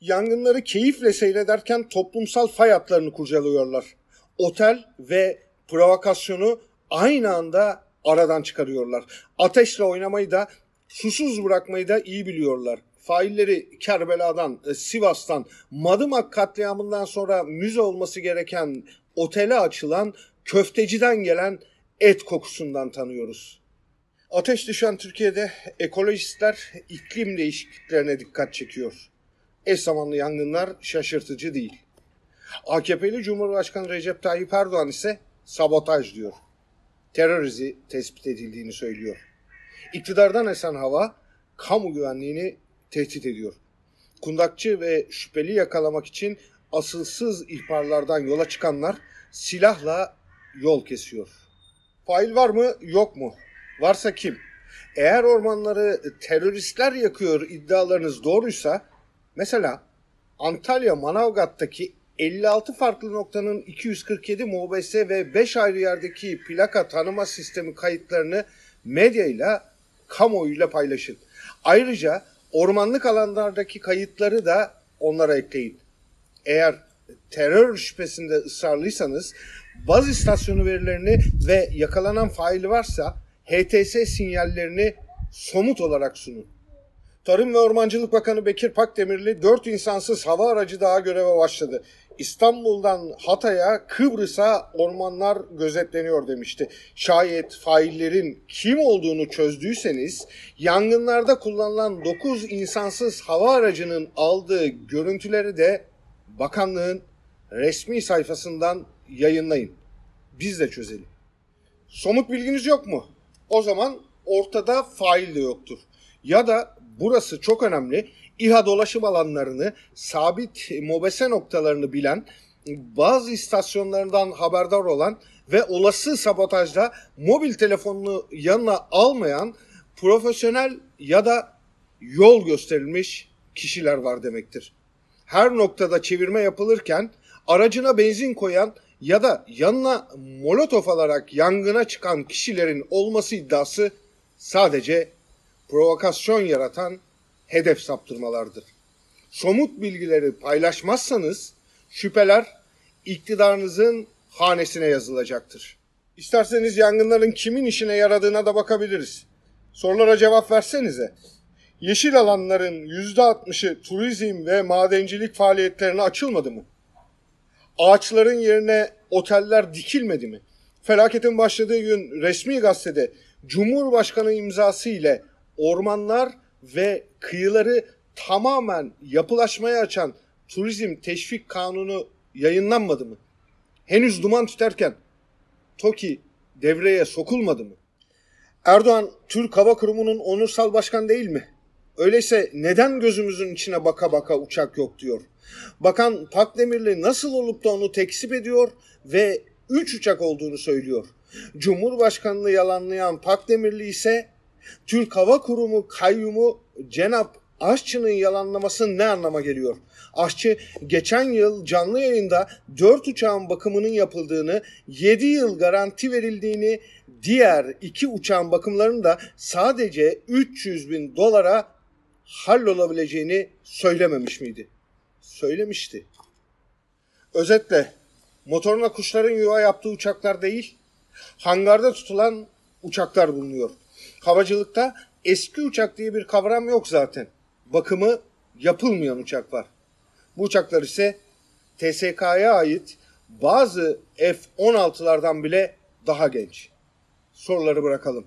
Yangınları keyifle seyrederken toplumsal fay hatlarını kurcalıyorlar. Otel ve provokasyonu aynı anda aradan çıkarıyorlar. Ateşle oynamayı da susuz bırakmayı da iyi biliyorlar. Failleri Kerbela'dan, e, Sivas'tan, Madımak katliamından sonra müze olması gereken otele açılan köfteciden gelen et kokusundan tanıyoruz. Ateş düşen Türkiye'de ekolojistler iklim değişikliklerine dikkat çekiyor. Eş zamanlı yangınlar şaşırtıcı değil. AKP'li Cumhurbaşkanı Recep Tayyip Erdoğan ise sabotaj diyor. Terör izi tespit edildiğini söylüyor. İktidardan esen hava kamu güvenliğini tehdit ediyor. Kundakçı ve şüpheli yakalamak için asılsız ihbarlardan yola çıkanlar silahla yol kesiyor. Fail var mı yok mu? Varsa kim? Eğer ormanları teröristler yakıyor iddialarınız doğruysa mesela Antalya Manavgat'taki 56 farklı noktanın 247 MOBS ve 5 ayrı yerdeki plaka tanıma sistemi kayıtlarını medyayla, kamuoyuyla paylaşın. Ayrıca ormanlık alanlardaki kayıtları da onlara ekleyin. Eğer terör şüphesinde ısrarlıysanız baz istasyonu verilerini ve yakalanan faili varsa HTS sinyallerini somut olarak sunun. Tarım ve Ormancılık Bakanı Bekir Pakdemirli 4 insansız hava aracı daha göreve başladı. İstanbul'dan Hatay'a, Kıbrıs'a ormanlar gözetleniyor demişti. Şayet faillerin kim olduğunu çözdüyseniz yangınlarda kullanılan 9 insansız hava aracının aldığı görüntüleri de bakanlığın resmi sayfasından yayınlayın. Biz de çözelim. Somut bilginiz yok mu? O zaman ortada fail de yoktur. Ya da burası çok önemli. İHA dolaşım alanlarını, sabit mobese noktalarını bilen, bazı istasyonlarından haberdar olan ve olası sabotajda mobil telefonunu yanına almayan profesyonel ya da yol gösterilmiş kişiler var demektir. Her noktada çevirme yapılırken aracına benzin koyan ya da yanına molotof alarak yangına çıkan kişilerin olması iddiası sadece provokasyon yaratan hedef saptırmalardır. Somut bilgileri paylaşmazsanız şüpheler iktidarınızın hanesine yazılacaktır. İsterseniz yangınların kimin işine yaradığına da bakabiliriz. Sorulara cevap versenize. Yeşil alanların %60'ı turizm ve madencilik faaliyetlerine açılmadı mı? Ağaçların yerine oteller dikilmedi mi? Felaketin başladığı gün resmi gazetede Cumhurbaşkanı imzası ile ormanlar ve kıyıları tamamen yapılaşmaya açan turizm teşvik kanunu yayınlanmadı mı? Henüz duman tüterken TOKİ devreye sokulmadı mı? Erdoğan Türk Hava Kurumu'nun onursal başkan değil mi? Öyleyse neden gözümüzün içine baka baka uçak yok diyor. Bakan Pakdemirli nasıl olup da onu tekzip ediyor ve 3 uçak olduğunu söylüyor. Cumhurbaşkanlığı yalanlayan Pakdemirli ise Türk Hava Kurumu kayyumu Cenap Aşçı'nın yalanlaması ne anlama geliyor? Aşçı geçen yıl canlı yayında 4 uçağın bakımının yapıldığını, 7 yıl garanti verildiğini, diğer 2 uçağın bakımlarının da sadece 300 bin dolara hallolabileceğini söylememiş miydi? Söylemişti. Özetle motoruna kuşların yuva yaptığı uçaklar değil, hangarda tutulan uçaklar bulunuyor. Havacılıkta eski uçak diye bir kavram yok zaten. Bakımı yapılmayan uçak var. Bu uçaklar ise TSK'ya ait bazı F-16'lardan bile daha genç. Soruları bırakalım.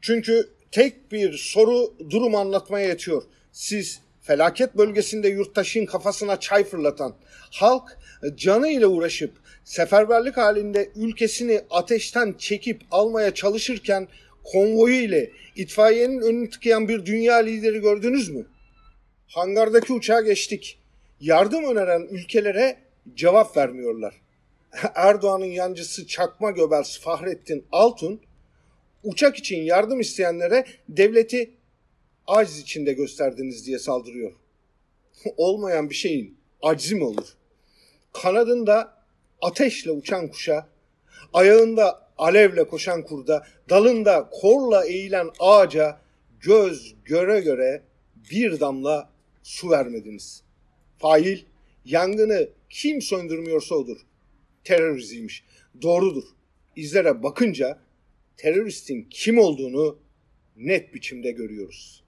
Çünkü tek bir soru durum anlatmaya yetiyor. Siz felaket bölgesinde yurttaşın kafasına çay fırlatan, halk canı ile uğraşıp seferberlik halinde ülkesini ateşten çekip almaya çalışırken konvoyu ile itfaiyenin önünü tıkayan bir dünya lideri gördünüz mü? Hangardaki uçağa geçtik. Yardım öneren ülkelere cevap vermiyorlar. Erdoğan'ın yancısı Çakma Göbels Fahrettin Altun uçak için yardım isteyenlere devleti aciz içinde gösterdiniz diye saldırıyor. Olmayan bir şeyin acizi mi olur? Kanadında ateşle uçan kuşa, ayağında alevle koşan kurda, dalında korla eğilen ağaca göz göre göre bir damla su vermediniz. Fail, yangını kim söndürmüyorsa odur. Teröriziymiş. Doğrudur. İzlere bakınca teröristin kim olduğunu net biçimde görüyoruz.